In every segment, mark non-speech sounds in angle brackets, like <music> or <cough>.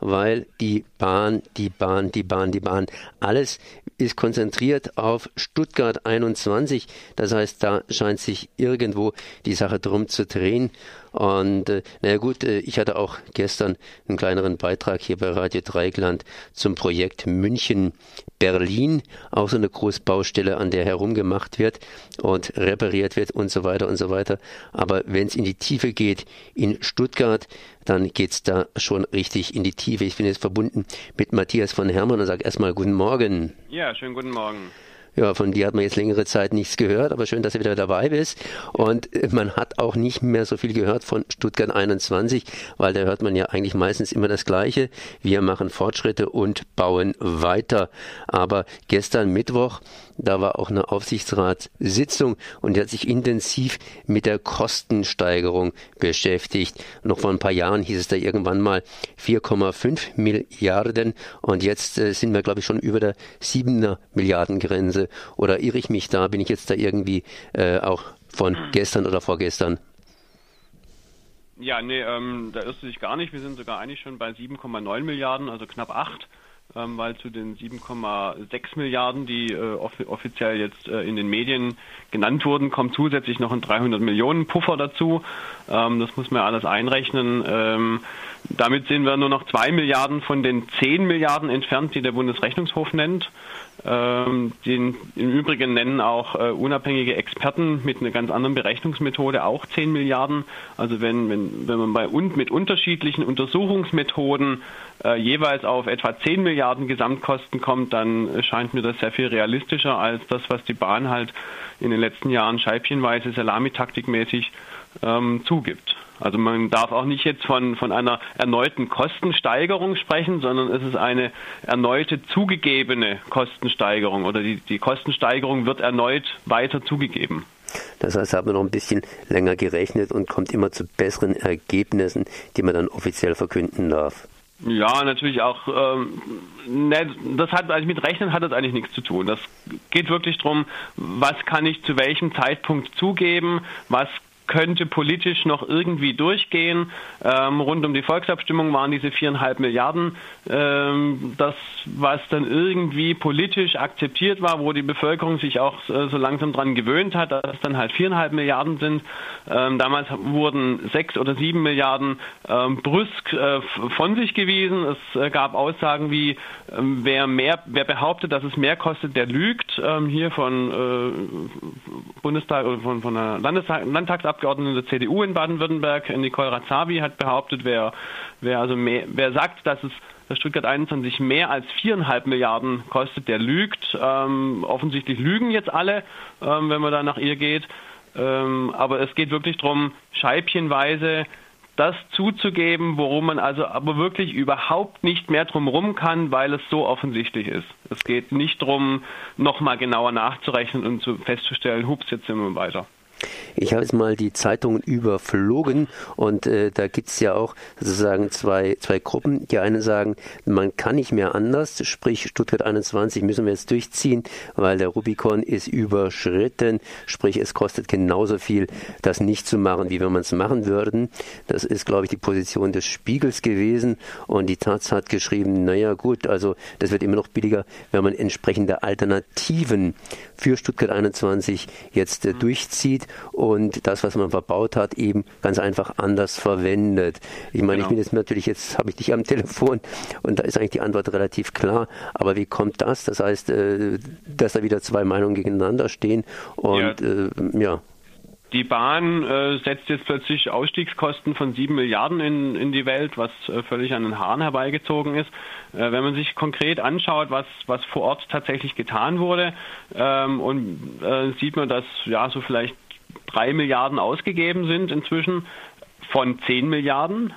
weil die Bahn, die Bahn, die Bahn, die Bahn, alles ist konzentriert auf Stuttgart 21. Das heißt, da scheint sich irgendwo die Sache drum zu drehen. Und äh, naja gut, äh, ich hatte auch gestern einen kleineren Beitrag hier bei Radio Dreigland zum Projekt München Berlin, auch so eine Großbaustelle, an der herumgemacht wird und repariert wird und so weiter und so weiter. Aber wenn es in die Tiefe geht in Stuttgart, dann geht's da schon richtig in die Tiefe. Ich bin jetzt verbunden mit Matthias von Hermann und sage erstmal guten Morgen. Ja, schönen guten Morgen. Ja, von dir hat man jetzt längere Zeit nichts gehört, aber schön, dass du wieder dabei bist. Und man hat auch nicht mehr so viel gehört von Stuttgart 21, weil da hört man ja eigentlich meistens immer das Gleiche. Wir machen Fortschritte und bauen weiter. Aber gestern Mittwoch da war auch eine Aufsichtsratssitzung und die hat sich intensiv mit der Kostensteigerung beschäftigt. Noch vor ein paar Jahren hieß es da irgendwann mal 4,5 Milliarden und jetzt äh, sind wir, glaube ich, schon über der 7er Milliardengrenze. Oder irre ich mich da? Bin ich jetzt da irgendwie äh, auch von gestern oder vorgestern? Ja, nee, ähm, da irrst du dich gar nicht. Wir sind sogar eigentlich schon bei 7,9 Milliarden, also knapp 8 ähm, weil zu den 7,6 Milliarden, die äh, off offiziell jetzt äh, in den Medien genannt wurden, kommt zusätzlich noch ein 300 Millionen Puffer dazu. Ähm, das muss man alles einrechnen. Ähm, damit sind wir nur noch 2 Milliarden von den 10 Milliarden entfernt, die der Bundesrechnungshof nennt. Ähm, den im Übrigen nennen auch äh, unabhängige Experten mit einer ganz anderen Berechnungsmethode auch 10 Milliarden. Also wenn, wenn, wenn man bei und mit unterschiedlichen Untersuchungsmethoden äh, jeweils auf etwa 10 Milliarden Gesamtkosten kommt, dann scheint mir das sehr viel realistischer als das, was die Bahn halt in den letzten Jahren scheibchenweise salamitaktikmäßig ähm, zugibt. Also man darf auch nicht jetzt von, von einer erneuten Kostensteigerung sprechen, sondern es ist eine erneute zugegebene Kostensteigerung oder die, die Kostensteigerung wird erneut weiter zugegeben. Das heißt, hat man noch ein bisschen länger gerechnet und kommt immer zu besseren Ergebnissen, die man dann offiziell verkünden darf. Ja, natürlich auch. Ähm, ne, das hat also mit Rechnen hat das eigentlich nichts zu tun. Das geht wirklich darum, was kann ich zu welchem Zeitpunkt zugeben, was könnte politisch noch irgendwie durchgehen. Ähm, rund um die Volksabstimmung waren diese viereinhalb Milliarden ähm, das, was dann irgendwie politisch akzeptiert war, wo die Bevölkerung sich auch äh, so langsam dran gewöhnt hat, dass es dann halt viereinhalb Milliarden sind. Ähm, damals wurden sechs oder sieben Milliarden ähm, brüsk äh, von sich gewiesen. Es äh, gab Aussagen wie, ähm, wer mehr, wer behauptet, dass es mehr kostet, der lügt. Ähm, hier von äh, Bundestag oder von, von der Landestag, Landtagsabgeordneten Abgeordnete der CDU in Baden-Württemberg, Nicole Razzavi, hat behauptet, wer, wer also mehr, wer sagt, dass es dass Stuttgart 21 mehr als viereinhalb Milliarden kostet, der lügt. Ähm, offensichtlich lügen jetzt alle, ähm, wenn man da nach ihr geht. Ähm, aber es geht wirklich darum, scheibchenweise das zuzugeben, worum man also aber wirklich überhaupt nicht mehr drumherum kann, weil es so offensichtlich ist. Es geht nicht darum, nochmal genauer nachzurechnen und zu festzustellen, hups, jetzt sind wir weiter. Ich habe jetzt mal die Zeitungen überflogen und äh, da gibt es ja auch sozusagen zwei, zwei Gruppen. Die einen sagen, man kann nicht mehr anders, sprich Stuttgart 21 müssen wir jetzt durchziehen, weil der Rubikon ist überschritten, sprich es kostet genauso viel, das nicht zu machen, wie wenn man es machen würden. Das ist, glaube ich, die Position des Spiegels gewesen und die Taz hat geschrieben, naja gut, also das wird immer noch billiger, wenn man entsprechende Alternativen für Stuttgart 21 jetzt äh, durchzieht und das, was man verbaut hat, eben ganz einfach anders verwendet. Ich meine, genau. ich bin jetzt natürlich, jetzt habe ich dich am <laughs> Telefon und da ist eigentlich die Antwort relativ klar. Aber wie kommt das? Das heißt, äh, dass da wieder zwei Meinungen gegeneinander stehen und ja. Äh, ja. Die Bahn äh, setzt jetzt plötzlich Ausstiegskosten von sieben Milliarden in, in die Welt, was äh, völlig an den Haaren herbeigezogen ist. Äh, wenn man sich konkret anschaut, was, was vor Ort tatsächlich getan wurde, ähm, und äh, sieht man, dass ja so vielleicht drei Milliarden ausgegeben sind inzwischen von zehn Milliarden.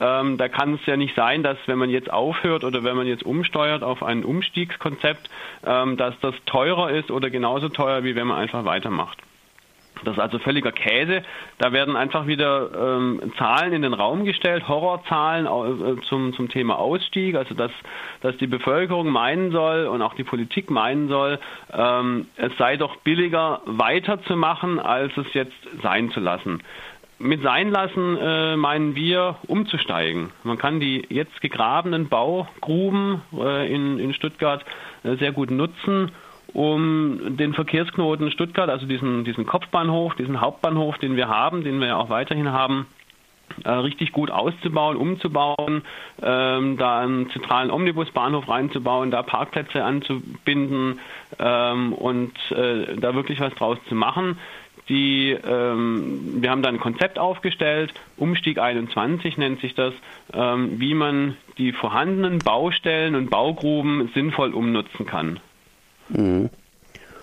Ähm, da kann es ja nicht sein, dass wenn man jetzt aufhört oder wenn man jetzt umsteuert auf ein Umstiegskonzept, ähm, dass das teurer ist oder genauso teuer, wie wenn man einfach weitermacht. Das ist also völliger Käse. Da werden einfach wieder ähm, Zahlen in den Raum gestellt, Horrorzahlen äh, zum, zum Thema Ausstieg, also dass, dass die Bevölkerung meinen soll und auch die Politik meinen soll, ähm, es sei doch billiger weiterzumachen, als es jetzt sein zu lassen mit sein lassen, äh, meinen wir, umzusteigen. Man kann die jetzt gegrabenen Baugruben äh, in, in Stuttgart äh, sehr gut nutzen, um den Verkehrsknoten Stuttgart, also diesen, diesen Kopfbahnhof, diesen Hauptbahnhof, den wir haben, den wir ja auch weiterhin haben, äh, richtig gut auszubauen, umzubauen, ähm, da einen zentralen Omnibusbahnhof reinzubauen, da Parkplätze anzubinden ähm, und äh, da wirklich was draus zu machen. Die, ähm, wir haben da ein Konzept aufgestellt, Umstieg 21 nennt sich das, ähm, wie man die vorhandenen Baustellen und Baugruben sinnvoll umnutzen kann. Mhm.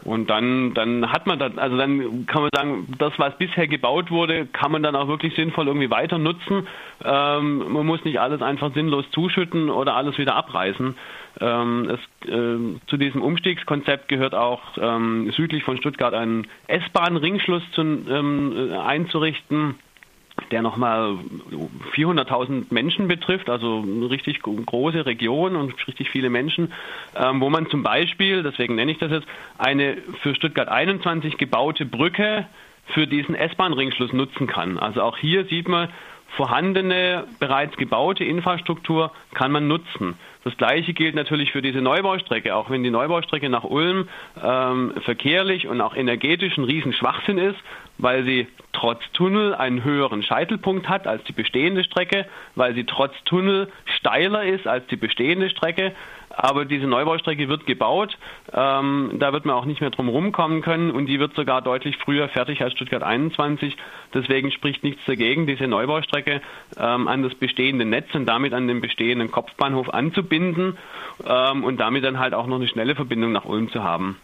Und dann, dann hat man das, also dann kann man sagen, das, was bisher gebaut wurde, kann man dann auch wirklich sinnvoll irgendwie weiter nutzen. Ähm, man muss nicht alles einfach sinnlos zuschütten oder alles wieder abreißen. Ähm, es, äh, zu diesem Umstiegskonzept gehört auch ähm, südlich von Stuttgart ein S-Bahn-Ringschluss ähm, einzurichten der nochmal 400.000 Menschen betrifft, also eine richtig große Region und richtig viele Menschen, ähm, wo man zum Beispiel, deswegen nenne ich das jetzt, eine für Stuttgart 21 gebaute Brücke für diesen S-Bahn-Ringschluss nutzen kann. Also auch hier sieht man, vorhandene, bereits gebaute Infrastruktur kann man nutzen. Das Gleiche gilt natürlich für diese Neubaustrecke, auch wenn die Neubaustrecke nach Ulm ähm, verkehrlich und auch energetisch ein Riesenschwachsinn ist, weil sie trotz Tunnel einen höheren Scheitelpunkt hat als die bestehende Strecke, weil sie trotz Tunnel steiler ist als die bestehende Strecke. Aber diese Neubaustrecke wird gebaut. Ähm, da wird man auch nicht mehr drum rumkommen können und die wird sogar deutlich früher fertig als Stuttgart 21. Deswegen spricht nichts dagegen, diese Neubaustrecke ähm, an das bestehende Netz und damit an den bestehenden Kopfbahnhof anzubinden ähm, und damit dann halt auch noch eine schnelle Verbindung nach Ulm zu haben.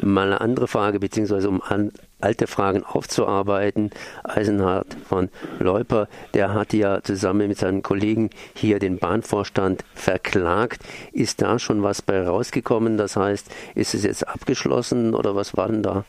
Mal eine andere Frage, beziehungsweise um an, alte Fragen aufzuarbeiten. Eisenhard von Leuper, der hat ja zusammen mit seinen Kollegen hier den Bahnvorstand verklagt. Ist da schon was bei rausgekommen? Das heißt, ist es jetzt abgeschlossen oder was war denn da?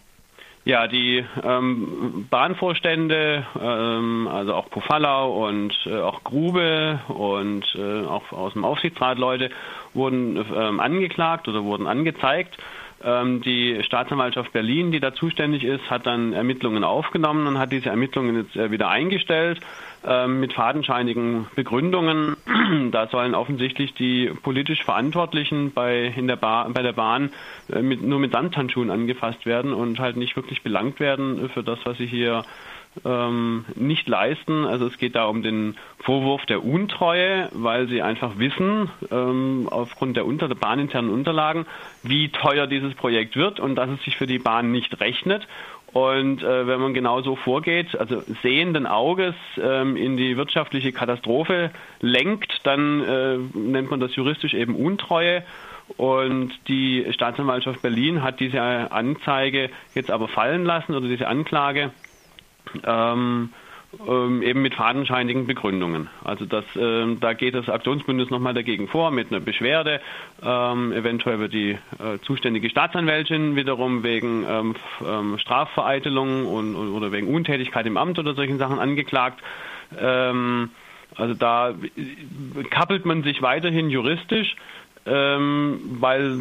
Ja, die ähm, Bahnvorstände, ähm, also auch Pofallau und äh, auch Grube und äh, auch aus dem Aufsichtsrat Leute wurden ähm, angeklagt oder wurden angezeigt die Staatsanwaltschaft Berlin, die da zuständig ist, hat dann Ermittlungen aufgenommen und hat diese Ermittlungen jetzt äh, wieder eingestellt ähm, mit fadenscheinigen Begründungen. <clears throat> Da sollen offensichtlich die politisch Verantwortlichen bei, in der, ba bei der Bahn äh, mit, nur mit Samthandschuhen angefasst werden und halt nicht wirklich belangt werden für das, was sie hier ähm, nicht leisten. Also es geht da um den Vorwurf der Untreue, weil sie einfach wissen, ähm, aufgrund der, unter, bahninternen Unterlagen, wie teuer dieses Projekt wird und dass es sich für die Bahn nicht rechnet. Und äh, wenn man genau so vorgeht, also sehenden Auges ähm, in die wirtschaftliche Katastrophe lenkt, dann äh, nennt man das juristisch eben Untreue. Und die Staatsanwaltschaft Berlin hat diese Anzeige jetzt aber fallen lassen oder diese Anklage ähm, ähm, eben mit fadenscheinigen Begründungen. Also das, äh, da geht das Aktionsbündnis nochmal dagegen vor mit einer Beschwerde. Ähm, eventuell wird die äh, zuständige Staatsanwältin wiederum wegen ähm, ähm Strafvereitelung und, oder wegen Untätigkeit im Amt oder solchen Sachen angeklagt. Ähm, also da kappelt man sich weiterhin juristisch, ähm, weil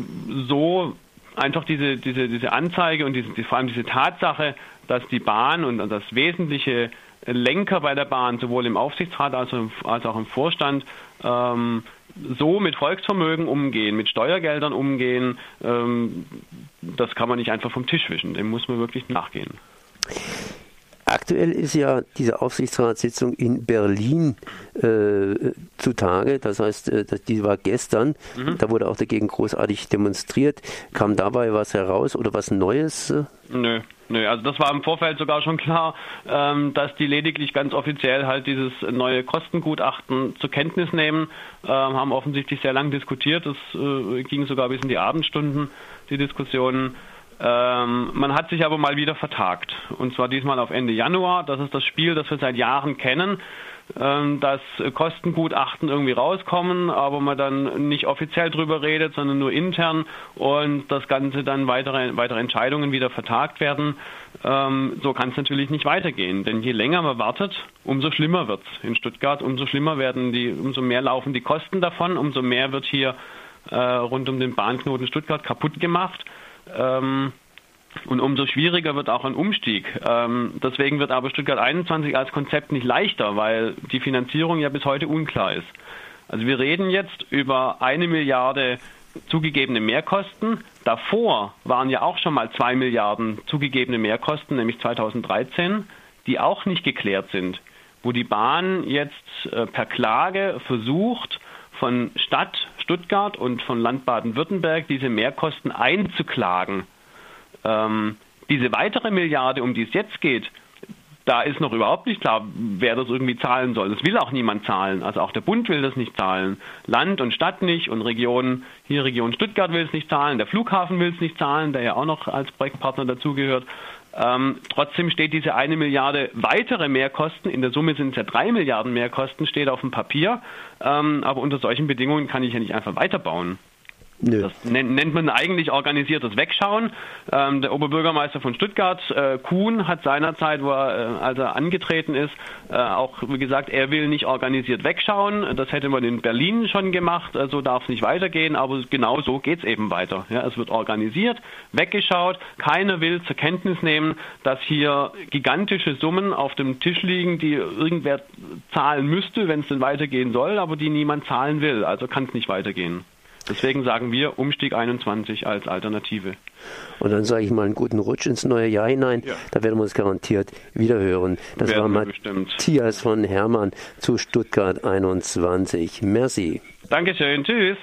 so einfach diese, diese, diese Anzeige und diese, vor allem diese Tatsache, dass die Bahn und das wesentliche Lenker bei der Bahn, sowohl im Aufsichtsrat als, auch im Vorstand, ähm, so mit Volksvermögen umgehen, mit Steuergeldern umgehen, ähm, das kann man nicht einfach vom Tisch wischen. Dem muss man wirklich nachgehen. Aktuell ist ja diese Aufsichtsratssitzung in Berlin äh, zutage. Das heißt, äh, die war gestern. Mhm. Da wurde auch dagegen großartig demonstriert. Kam dabei was heraus oder was Neues? Nö, Nö, also das war im Vorfeld sogar schon klar, ähm, dass die lediglich ganz offiziell halt dieses neue Kostengutachten zur Kenntnis nehmen, ähm, haben offensichtlich sehr lang diskutiert. Das äh, ging sogar bis in die Abendstunden, die Diskussionen. Ähm, man hat sich aber mal wieder vertagt. Und zwar diesmal auf Ende Januar. Das ist das Spiel, das wir seit Jahren kennen. Ähm, dass Kostengutachten irgendwie rauskommen, aber man dann nicht offiziell drüber redet, sondern nur intern und das Ganze dann weitere, weitere Entscheidungen wieder vertagt werden. Ähm, so kann es natürlich nicht weitergehen, denn je länger man wartet, umso schlimmer wird es in Stuttgart, umso schlimmer werden die, umso mehr laufen die Kosten davon, umso mehr wird hier äh, rund um den Bahnknoten Stuttgart kaputt gemacht. Ähm, Und umso schwieriger wird auch ein Umstieg. Ähm, deswegen wird aber Stuttgart 21 als Konzept nicht leichter, weil die Finanzierung ja bis heute unklar ist. Also wir reden jetzt über eine Milliarde zugegebene Mehrkosten. Davor waren ja auch schon mal zwei Milliarden zugegebene Mehrkosten, nämlich 2013, die auch nicht geklärt sind, wo die Bahn jetzt äh, per Klage versucht, von Stadt Stuttgart und von Land Baden-Württemberg diese Mehrkosten einzuklagen. Ähm, diese weitere Milliarde, um die es jetzt geht, da ist noch überhaupt nicht klar, wer das irgendwie zahlen soll. Das will auch niemand zahlen. Also auch der Bund will das nicht zahlen. Land und Stadt nicht und Region, hier Region Stuttgart will es nicht zahlen, der Flughafen will es nicht zahlen, der ja auch noch als Projektpartner dazugehört. Ähm, trotzdem steht diese eine Milliarde weitere Mehrkosten, in der Summe sind es ja drei Milliarden Mehrkosten, steht auf dem Papier. Ähm, aber unter solchen Bedingungen kann ich ja nicht einfach weiterbauen. Nö. Das nennt man eigentlich organisiertes Wegschauen. Ähm, der Oberbürgermeister von Stuttgart, äh, Kuhn, hat seinerzeit, wo er, äh, als er angetreten ist, äh, auch gesagt, er will nicht organisiert wegschauen. Das hätte man in Berlin schon gemacht, äh, so darf es nicht weitergehen, aber genau so geht es eben weiter. Ja, es wird organisiert, weggeschaut. Keiner will zur Kenntnis nehmen, dass hier gigantische Summen auf dem Tisch liegen, die irgendwer zahlen müsste, wenn es denn weitergehen soll, aber die niemand zahlen will. Also kann es nicht weitergehen. Deswegen sagen wir Umstieg 21 als Alternative. Und dann sage ich mal einen guten Rutsch ins neue Jahr hinein. Ja. Da werden wir uns garantiert wiederhören. Das werden war Matthias von Hermann zu Stuttgart 21. Merci. Dankeschön. Tschüss.